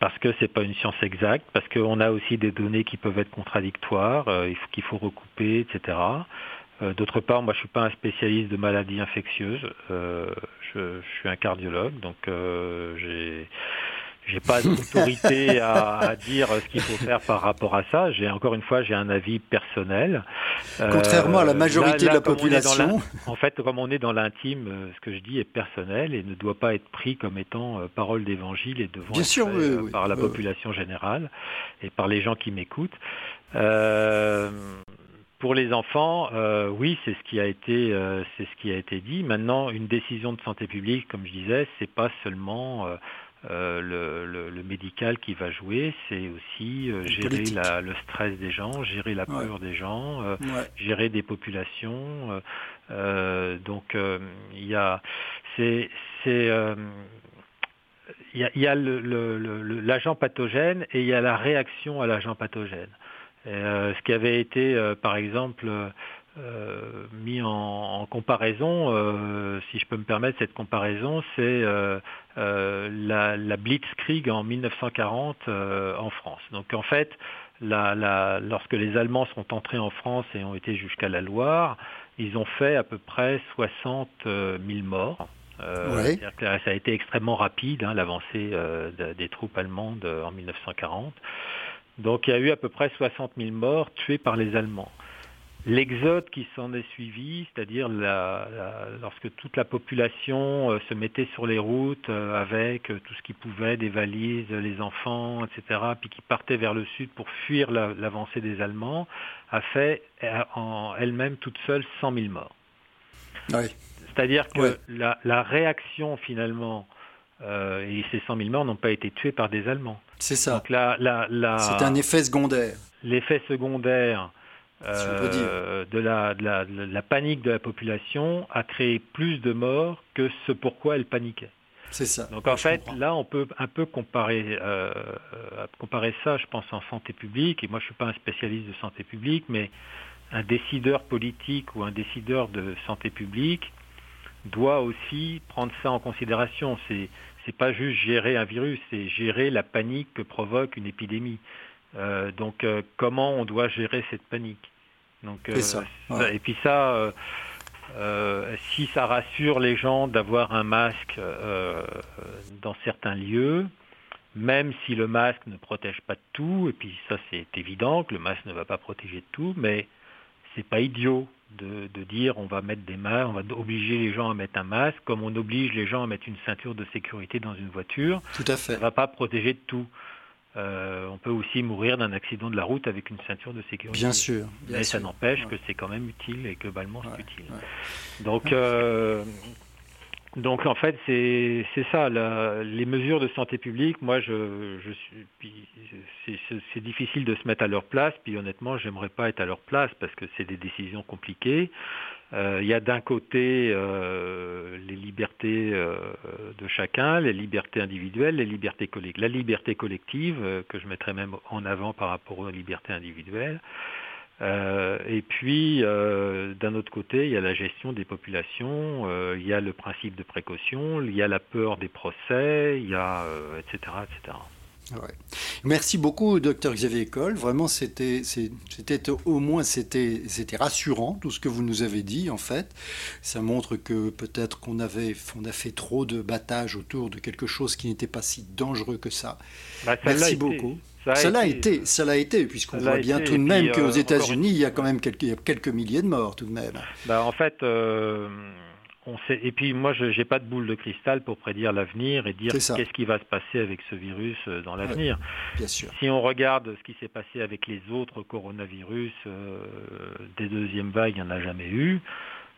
parce que c'est pas une science exacte, parce qu'on a aussi des données qui peuvent être contradictoires, euh, qu'il faut recouper, etc. Euh, d'autre part, moi je suis pas un spécialiste de maladies infectieuses, je, je, suis un cardiologue, donc j'ai j'ai pas [LAUGHS] d'autorité à, dire ce qu'il faut faire par rapport à ça. J'ai encore une fois, j'ai un avis personnel. Contrairement à la majorité de la population. en fait, comme on est dans l'intime, euh, ce que je dis est personnel et ne doit pas être pris comme étant euh, parole d'évangile et devant Bien sûr, par la population générale et par les gens qui m'écoutent. pour les enfants, oui, c'est ce qui a été, c'est ce qui a été dit. Maintenant, une décision de santé publique, comme je disais, c'est pas seulement euh, le, le, médical qui va jouer, c'est aussi euh, gérer la, le stress des gens, gérer la peur des gens, euh, gérer des populations. donc il y a, c'est, c'est, il y a, y a l'agent pathogène et il y a la réaction à l'agent pathogène. ce qui avait été, par exemple, euh, mis en, comparaison, euh, si je peux me permettre cette comparaison, c'est euh, la, Blitzkrieg en 1940 en France. Donc en fait, lorsque les Allemands sont entrés en France et ont été jusqu'à la Loire, ils ont fait à peu près 60 000 morts. ça a été extrêmement rapide, hein, l'avancée des troupes allemandes en 1940. Donc il y a eu à peu près 60 000 morts tués par les Allemands. L'exode qui s'en est suivi, c'est-à-dire lorsque toute la population euh, se mettait sur les routes euh, avec euh, tout ce qui pouvait, des valises, les enfants, etc., puis qui partait vers le sud pour fuir l'avancée des Allemands, a fait en elle-même toute seule 100 000 morts. C'est-à-dire que la, réaction finalement, et ces 100 000 morts n'ont pas été tués par des Allemands. C'est ça. C'est un effet secondaire. L'effet secondaire euh, de, la, de, la, de, la, panique de la population a créé plus de morts que ce pourquoi elle paniquait. C'est ça. Donc en fait, là, on peut un peu comparer, euh, comparer ça, je pense, en santé publique. Et moi, je ne suis pas un spécialiste de santé publique, mais un décideur politique ou un décideur de santé publique doit aussi prendre ça en considération. C'est c'est pas juste gérer un virus, c'est gérer la panique que provoque une épidémie. Euh, donc euh, comment on doit gérer cette panique? Donc, euh, Et puis ça, si ça rassure les gens d'avoir un masque dans certains lieux, même si le masque ne protège pas de tout, et puis ça c'est évident que le masque ne va pas protéger de tout, mais c'est pas idiot de, de, dire on va mettre des masques, on va obliger les gens à mettre un masque, comme on oblige les gens à mettre une ceinture de sécurité dans une voiture. Tout à fait. Ça va pas protéger de tout. Euh, on peut aussi mourir d'un accident de la route avec une ceinture de sécurité. Bien sûr. Mais ça n'empêche que c'est quand même utile et globalement c'est utile. Donc, euh, donc en fait c'est ça. les mesures de santé publique, moi je, je suis, c'est difficile de se mettre à leur place. Puis honnêtement, j'aimerais pas être à leur place parce que c'est des décisions compliquées. Euh, il y a d'un côté euh, les libertés euh, de chacun, les libertés individuelles, les libertés collectives. La liberté collective, que je mettrais même en avant par rapport aux libertés individuelles. et puis, d'un autre côté, il y a la gestion des populations, il y a le principe de précaution, il y a la peur des procès, il y a, etc., etc. Merci beaucoup, docteur Xavier École. Vraiment, c'était, au moins c'était, rassurant tout ce que vous nous avez dit. En fait, ça montre que peut-être qu'on avait, on a fait trop de battage autour de quelque chose qui n'était pas si dangereux que ça. Bah, Merci beaucoup. Ça l'a été, ça l'a été, puisqu'on voit bien tout de même qu'aux euh, États-Unis, il y a quand même quelques, quelques milliers de morts tout de même. Bah, en fait. Euh, et puis moi, je n'ai pas de boule de cristal pour prédire l'avenir et dire qu'est-ce qui va se passer avec ce virus euh, dans l'avenir. Si on regarde ce qui s'est passé avec les autres coronavirus euh, des deuxièmes vagues, il n'y en a jamais eu.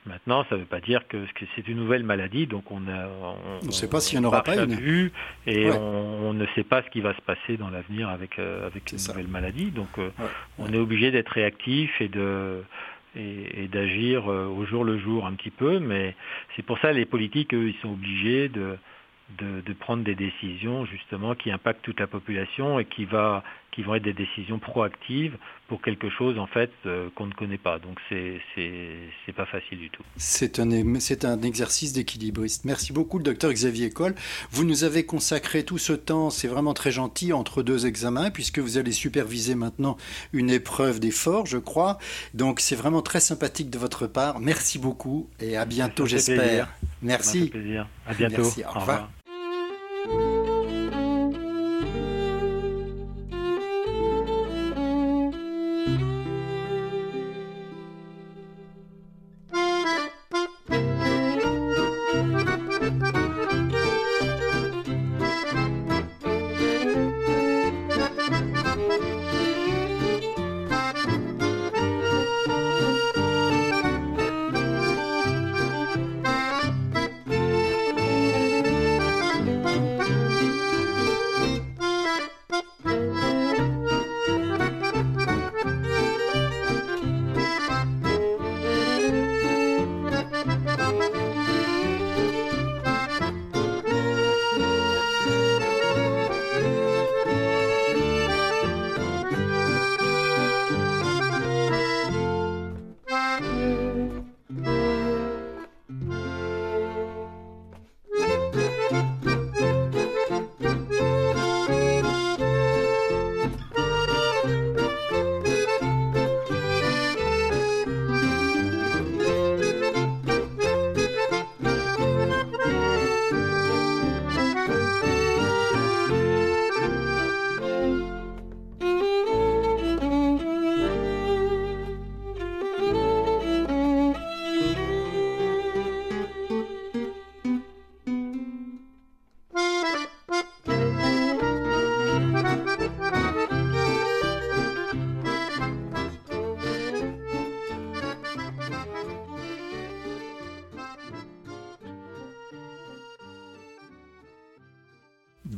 Maintenant, ça ne veut pas dire que, c'est une nouvelle maladie, donc on ne sait pas s'il n'y en aura pas une. et on, ne sait pas ce qui va se passer dans l'avenir avec, avec une nouvelle maladie. Donc on est obligé d'être réactif et de et, d'agir au jour le jour un petit peu, mais c'est pour ça les politiques, eux, ils sont obligés de, de, prendre des décisions justement qui impactent toute la population et qui, va, qui vont être des décisions proactives pour quelque chose en fait euh, qu'on ne connaît pas. Donc c'est c'est pas facile du tout. C'est un c'est un exercice d'équilibriste. Merci beaucoup le docteur Xavier Coll. Vous nous avez consacré tout ce temps, c'est vraiment très gentil entre deux examens puisque vous allez superviser maintenant une épreuve d'effort, je crois. Donc c'est vraiment très sympathique de votre part. Merci beaucoup et à bientôt j'espère. Merci. Plaisir. À bientôt. Au, revoir.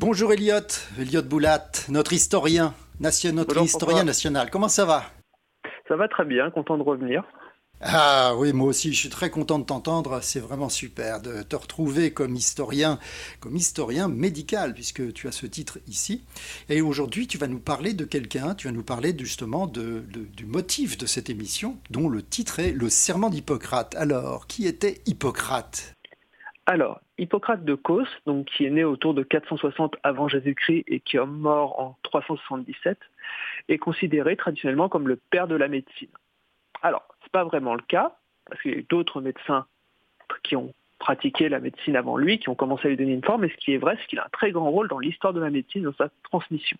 Bonjour Elliot, Elliot Boulat, notre historien, notre historien national. Comment ça va? Ça va très bien, content de revenir. Ah oui, moi aussi, je suis très content de t'entendre. C'est vraiment super de te retrouver comme historien, comme historien médical, puisque tu as ce titre ici. Et aujourd'hui, tu vas nous parler de quelqu'un, tu vas nous parler justement de, du motif de cette émission, dont le titre est Le serment d'Hippocrate. Alors, qui était Hippocrate? Alors, Hippocrate de Cos, donc, qui est né autour de 460 avant Jésus-Christ et qui est mort en 377, est considéré traditionnellement comme le père de la médecine. Alors, ce n'est pas vraiment le cas, parce qu'il y a eu d'autres médecins qui ont pratiqué la médecine avant lui, qui ont commencé à lui donner une forme, mais ce qui est vrai, c'est qu'il a un très grand rôle dans l'histoire de la médecine, dans sa transmission.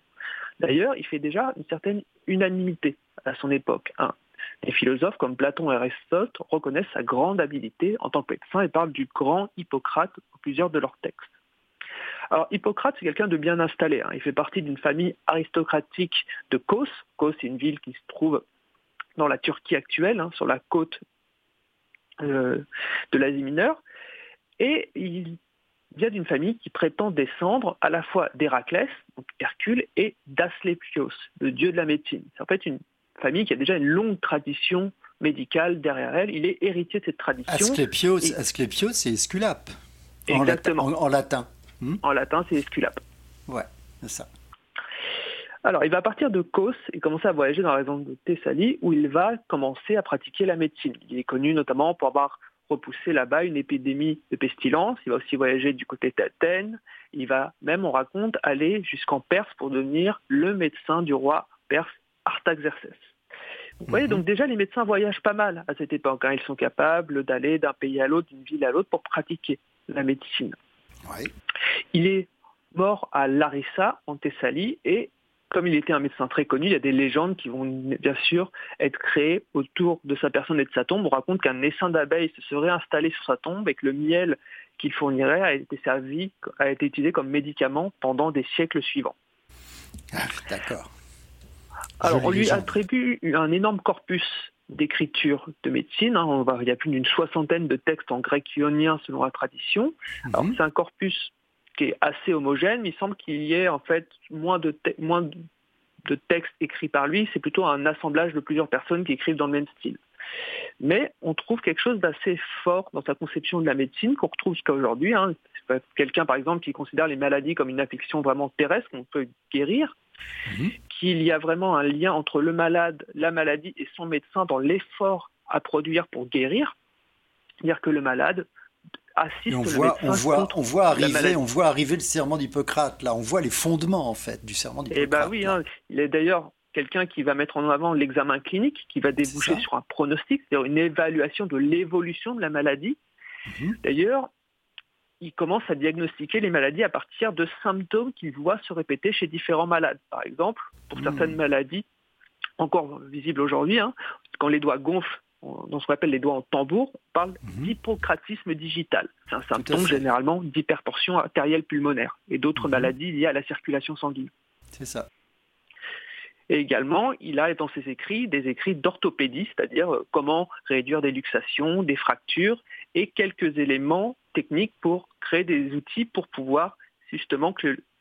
D'ailleurs, il fait déjà une certaine unanimité à son époque. Hein. Les philosophes comme Platon et Aristote reconnaissent sa grande habileté en tant que médecin et parlent du grand Hippocrate dans plusieurs de leurs textes. Hippocrate, c'est quelqu'un de bien installé. Hein. Il fait partie d'une famille aristocratique de Kos. Kos, c'est une ville qui se trouve dans la Turquie actuelle, hein, sur la côte euh, de l'Asie mineure. Et il vient d'une famille qui prétend descendre à la fois d'Héraclès, donc Hercule, et d'Asclépios, le dieu de la médecine. C'est en fait une famille qui a déjà une longue tradition médicale derrière elle. Il est héritier de cette tradition. Asclepios, c'est Esculape. Exactement. En, latin. Hmm en latin, c'est Esculape. Ouais, c'est ça. Alors, il va partir de Kos et commencer à voyager dans la région de Thessalie, où il va commencer à pratiquer la médecine. Il est connu notamment pour avoir repoussé là-bas une épidémie de pestilence. Il va aussi voyager du côté d'Athènes. Il va même, on raconte, aller jusqu'en Perse pour devenir le médecin du roi perse Artaxerxès. Vous voyez, mhm. donc déjà, les médecins voyagent pas mal à cette époque. Hein. Ils sont capables d'aller d'un pays à l'autre, d'une ville à l'autre, pour pratiquer la médecine. Il est mort à Larissa, en Thessalie, et comme il était un médecin très connu, il y a des légendes qui vont bien sûr être créées autour de sa personne et de sa tombe. On raconte qu'un essaim d'abeilles se serait installé sur sa tombe et que le miel qu'il fournirait a été servi, a été utilisé comme médicament pendant des siècles suivants. Ah, d'accord. Alors, on lui attribue un énorme corpus d'écriture de médecine. Hein. il y a plus d'une soixantaine de textes en grec ionien selon la tradition. Alors mhm. c'est un corpus qui est assez homogène, mais il semble qu'il y ait en fait moins de, moins de textes écrits par lui, c'est plutôt un assemblage de plusieurs personnes qui écrivent dans le même style. Mais on trouve quelque chose d'assez fort dans sa conception de la médecine qu'on retrouve jusqu'à aujourd'hui. Hein. Quelqu'un, par exemple, qui considère les maladies comme une affection vraiment terrestre qu'on peut guérir, mhm. qu'il y a vraiment un lien entre le malade, la maladie et son médecin dans l'effort à produire pour guérir. C'est-à-dire que le malade assiste on voit, on voit, on voit arriver, on voit arriver le serment d'Hippocrate. Là, on voit les fondements en fait du serment d'Hippocrate. Eh ben oui, hein. il est d'ailleurs quelqu'un qui va mettre en avant l'examen clinique, qui va déboucher sur un pronostic, c'est-à-dire une évaluation de l'évolution de la maladie. Mhm. D'ailleurs, il commence à diagnostiquer les maladies à partir de symptômes qu'il voit se répéter chez différents malades. Par exemple, pour certaines mhm. maladies encore visibles aujourd'hui, hein, quand les doigts gonflent dans ce qu'on appelle les doigts en tambour, on parle mhm. d'hypocratisme digital. C'est un symptôme généralement d'hypertension artérielle pulmonaire et d'autres maladies liées à la circulation sanguine. C'est ça. Et également, il a dans ses écrits des écrits d'orthopédie, c'est-à-dire euh, comment réduire des luxations, des fractures, et quelques éléments techniques pour créer des outils pour pouvoir justement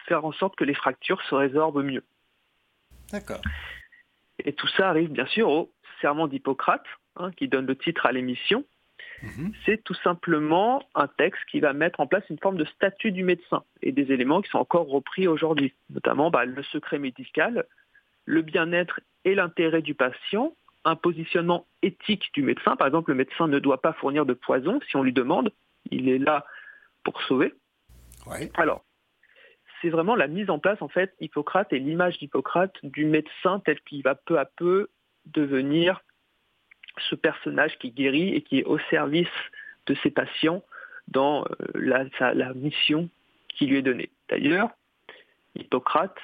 faire en sorte que les fractures se résorbent mieux. D'accord. Et tout ça arrive bien sûr au serment d'Hippocrate, hein, qui donne le titre à l'émission. Mhm. C'est tout simplement un texte qui va mettre en place une forme de statut du médecin et des éléments qui sont encore repris aujourd'hui, notamment bah, le secret médical, le bien-être et l'intérêt du patient, un positionnement éthique du médecin. Par exemple, le médecin ne doit pas fournir de poison si on lui demande. Il est là pour sauver. Alors, c'est vraiment la mise en place, en fait, Hippocrate et l'image d'Hippocrate du médecin tel qu'il va peu à peu devenir ce personnage qui guérit et qui est au service de ses patients dans euh, la, la mission qui lui est donnée. D'ailleurs, Hippocrate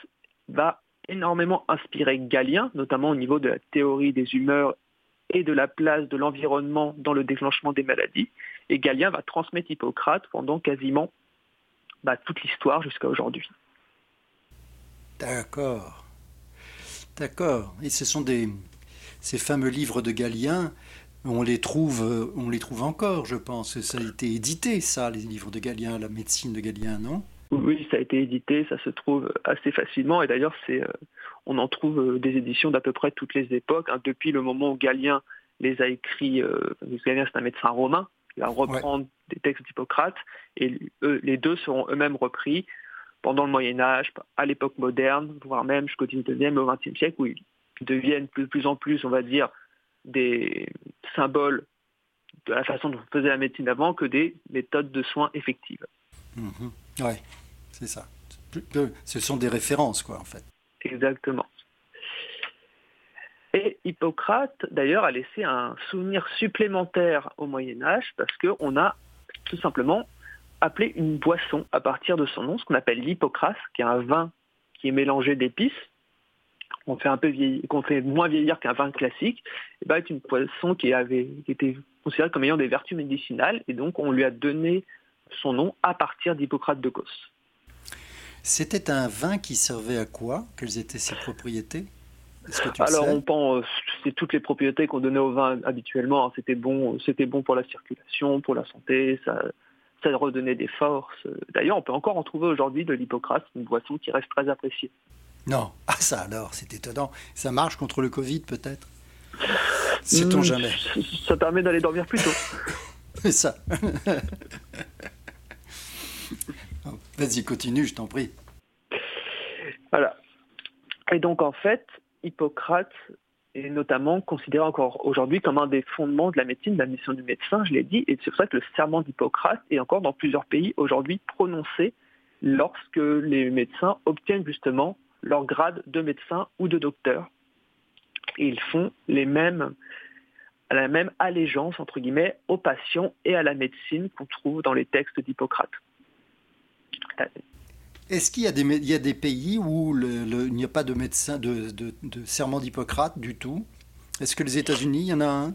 va énormément inspiré Galien, notamment au niveau de la théorie des humeurs et de la place de l'environnement dans le déclenchement des maladies. Et Galien va transmettre Hippocrate pendant quasiment bah, toute l'histoire jusqu'à aujourd'hui. D'accord. D'accord. Et ce sont ces fameux livres de Galien, on les trouve, on les trouve encore, je pense. Ça a été édité, ça, les livres de Galien, la médecine de Galien, non? Oui, ça a été édité, ça se trouve assez facilement. Et d'ailleurs, c'est, euh, on en trouve euh, des éditions d'à peu près toutes les époques. Hein. depuis le moment où Galien les a écrits, euh, Galien c'est un médecin romain, il va reprendre des textes d'Hippocrate, et les deux seront eux-mêmes repris pendant le Moyen Âge, à l'époque moderne, voire même jusqu'au 19e et au 20e siècle, où ils deviennent de plus en plus, on va dire, des symboles de la façon dont on faisait la médecine avant que des méthodes de soins effectives. Mmh oui, c'est ça. Ce sont des références, quoi, en fait. Exactement. Et Hippocrate, d'ailleurs, a laissé un souvenir supplémentaire au Moyen Âge parce qu'on a tout simplement appelé une boisson à partir de son nom, ce qu'on appelle l'hippocrase, qui est un vin qui est mélangé d'épices, qu'on fait un peu fait moins vieillir qu'un vin classique, et ben, est une boisson qui avait qui était considérée comme ayant des vertus médicinales, et donc on lui a donné son nom à partir d'Hippocrate de Cos. C'était un vin qui servait à quoi? Quelles étaient ses propriétés? Alors on pense, c'est toutes les propriétés qu'on donnait au vin habituellement. Hein. C'était bon, c'était bon pour la circulation, pour la santé, ça, ça redonnait des forces. D'ailleurs, on peut encore en trouver aujourd'hui de l'Hippocrate, une boisson qui reste très appréciée. Non, ah ça alors, c'est étonnant. Ça marche contre le Covid peut-être? Sait-on hmm, jamais? Ça permet d'aller dormir plus tôt. [LAUGHS] C'est ça. [LAUGHS] [LAUGHS] Vas-y, continue, je t'en prie. Voilà. Et donc, en fait, Hippocrate est notamment considéré encore aujourd'hui comme un des fondements de la médecine, de la mission du médecin, je l'ai dit, et c'est pour ça que le serment d'Hippocrate est encore dans plusieurs pays aujourd'hui prononcé lorsque les médecins obtiennent justement leur grade de médecin ou de docteur. Et ils font les mêmes, la même allégeance, entre guillemets, aux patients et à la médecine qu'on trouve dans les textes d'Hippocrate. Est-ce qu'il y, a des, des pays où il n'y a pas de médecin, de, serment d'Hippocrate du tout? Est-ce que les États-Unis, il y en a un?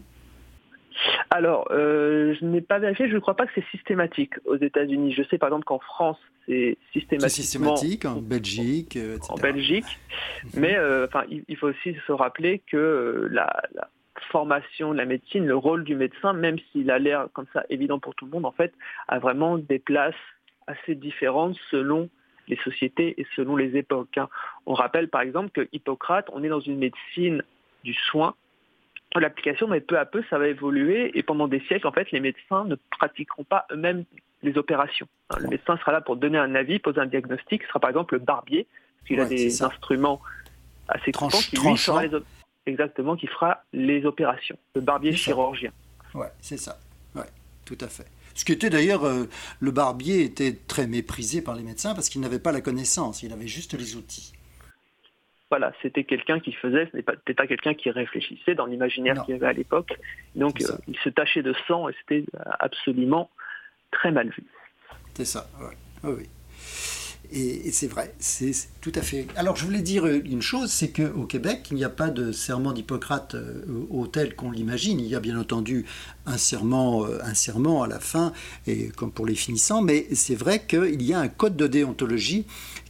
Alors, euh, je n'ai pas vérifié, je ne crois pas que c'est systématique aux États-Unis. Je sais par exemple qu'en France, c'est systématique. en Belgique, euh, etc. En Belgique. Mhm. Mais euh, enfin, il, faut aussi se rappeler que la, formation de la médecine, le rôle du médecin, même s'il a l'air comme ça évident pour tout le monde, en fait, a vraiment des places assez différentes selon les sociétés et selon les époques. Hein. On rappelle par exemple que Hippocrate, on est dans une médecine du soin, l'application, mais peu à peu, ça va évoluer et pendant des siècles, en fait, les médecins ne pratiqueront pas eux-mêmes les opérations. Hein. Le médecin sera là pour donner un avis, poser un diagnostic, ce sera par exemple le barbier, parce qu'il a des instruments assez tranchants qui lui fera les exactement qui fera les opérations. Le barbier chirurgien. Ouais, c'est ça. Ouais, tout à fait. Ce qui était d'ailleurs, euh, le barbier était très méprisé par les médecins parce qu'il n'avait pas la connaissance, il avait juste les outils. Voilà, c'était quelqu'un qui faisait, ce n'était pas, quelqu'un qui réfléchissait dans l'imaginaire qu'il y avait à l'époque. Donc euh, il se tachait de sang et c'était absolument très mal vu. C'est ça, oui. oui. Et, c'est vrai, c'est tout à fait. Alors je voulais dire une chose, c'est qu'au Québec, il n'y a pas de serment d'Hippocrate euh, au tel qu'on l'imagine. Il y a bien entendu un serment, euh, un serment à la fin, et comme pour les finissants, mais c'est vrai qu'il y a un code de déontologie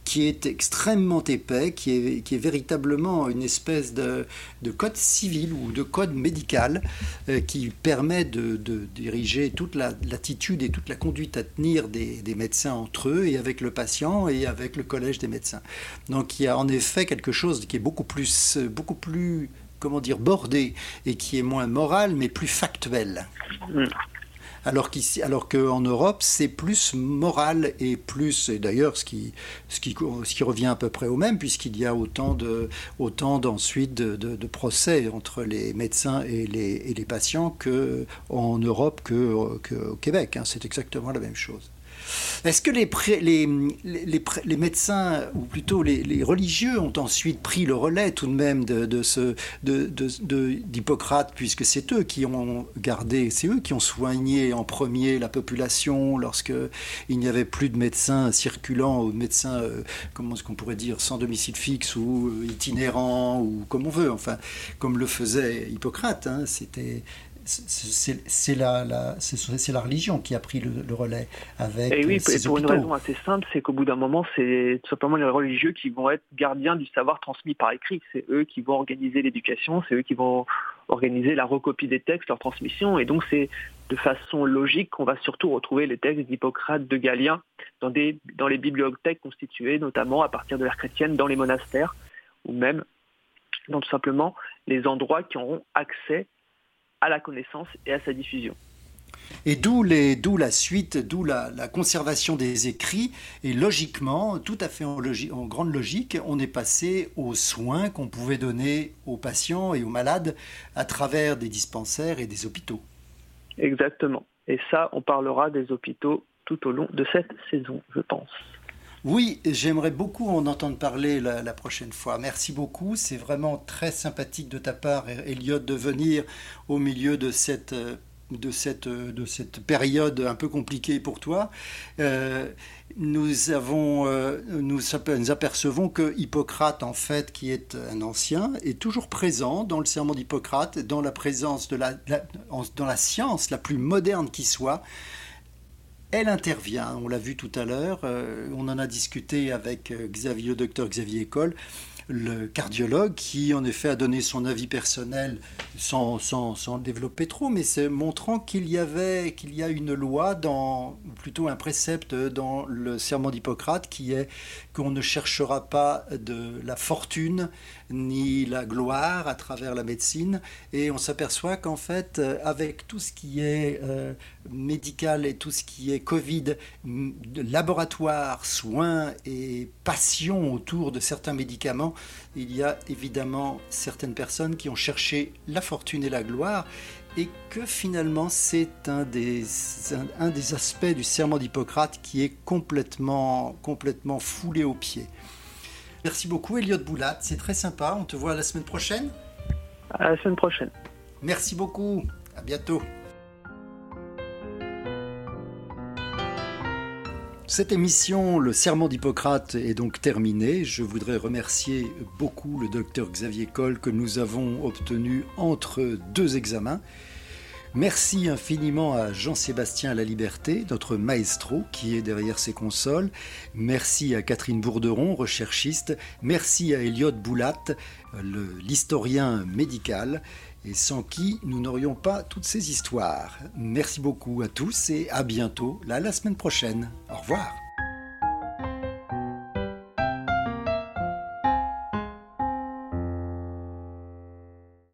qui est extrêmement épais, qui est, véritablement une espèce de, de, code civil ou de code médical euh, qui permet de, diriger toute l'attitude et toute la conduite à tenir des, des, médecins entre eux et avec le patient et avec le collège des médecins. Donc il y a en effet quelque chose qui est beaucoup plus, beaucoup plus comment dire, bordé et qui est moins moral mais plus factuel. Mm alors qu'en Europe, c'est plus moral et plus, et d'ailleurs ce qui, ce, qui, revient à peu près au même, puisqu'il y a autant, de, autant d'ensuite de, procès entre les médecins et les, patients qu'en Europe qu'au que Québec. Hein. C'est exactement la même chose. Est-ce que les, médecins, ou plutôt les, religieux, ont ensuite pris le relais tout de même de, d'Hippocrate, puisque c'est eux qui ont gardé, c'est eux qui ont soigné en premier la population lorsque il n'y avait plus de médecins circulants ou de médecins, euh, comment est-ce qu'on pourrait dire, sans domicile fixe ou euh, itinérants ou comme on veut, enfin, comme le faisait Hippocrate. Hein, c'était c'est la, la, la, religion qui a pris le, relais avec. Et oui, pour une raison assez simple, c'est qu'au bout d'un moment, c'est tout simplement les religieux qui vont être gardiens du savoir transmis par écrit. C'est eux qui vont organiser l'éducation, c'est eux qui vont organiser la recopie des textes, leur transmission. Et donc, c'est de façon logique qu'on va surtout retrouver les textes d'Hippocrate, de Galien, dans, des, dans les bibliothèques constituées, notamment à partir de l'ère chrétienne, dans les monastères, ou même dans tout simplement les endroits qui auront accès à la connaissance et à sa diffusion. Et d'où, la suite, d'où la, conservation des écrits. Et logiquement, tout à fait en, en, grande logique, on est passé aux soins qu'on pouvait donner aux patients et aux malades à travers des dispensaires et des hôpitaux. Exactement. Et ça, on parlera des hôpitaux tout au long de cette saison, je pense. Oui, j'aimerais beaucoup en entendre parler la, prochaine fois. Merci beaucoup. C'est vraiment très sympathique de ta part, Elliot, de venir au milieu de cette de cette, de cette période un peu compliquée pour toi, euh, nous, avons, euh, nous, nous, apercevons que Hippocrate, en fait, qui est un ancien, est toujours présent dans le serment d'Hippocrate, dans la présence de dans la science la plus moderne qui soit, elle intervient, on l'a vu tout à l'heure, euh, on en a discuté avec euh, Xavier, le docteur Xavier École, le cardiologue, qui en effet a donné son avis personnel sans, sans développer trop, mais c'est montrant qu'il y avait qu'il y a une loi dans plutôt un précepte dans le serment d'Hippocrate qui est qu'on ne cherchera pas de la fortune ni la gloire à travers la médecine. Et on s'aperçoit qu'en fait, euh, avec tout ce qui est euh, médical et tout ce qui est Covid, laboratoire, soins et passion autour de certains médicaments, il y a évidemment certaines personnes qui ont cherché la fortune et la gloire et que finalement c'est un des, un, des aspects du serment d'Hippocrate qui est complètement, complètement foulé aux pieds. Merci beaucoup, Elliot Boulat. C'est très sympa. On te voit la semaine prochaine. À la semaine prochaine. Merci beaucoup. À bientôt. Cette émission, le serment d'Hippocrate, est donc terminée. Je voudrais remercier beaucoup le docteur Xavier Coll que nous avons obtenu entre deux examens. Merci infiniment à Jean-Sébastien Laliberté, notre maestro qui est derrière ces consoles. Merci à Catherine Bourderon, recherchiste. Merci à Elliot Boulat, l'historien médical et sans qui nous n'aurions pas toutes ces histoires. Merci beaucoup à tous et à bientôt, là, la semaine prochaine. Au revoir.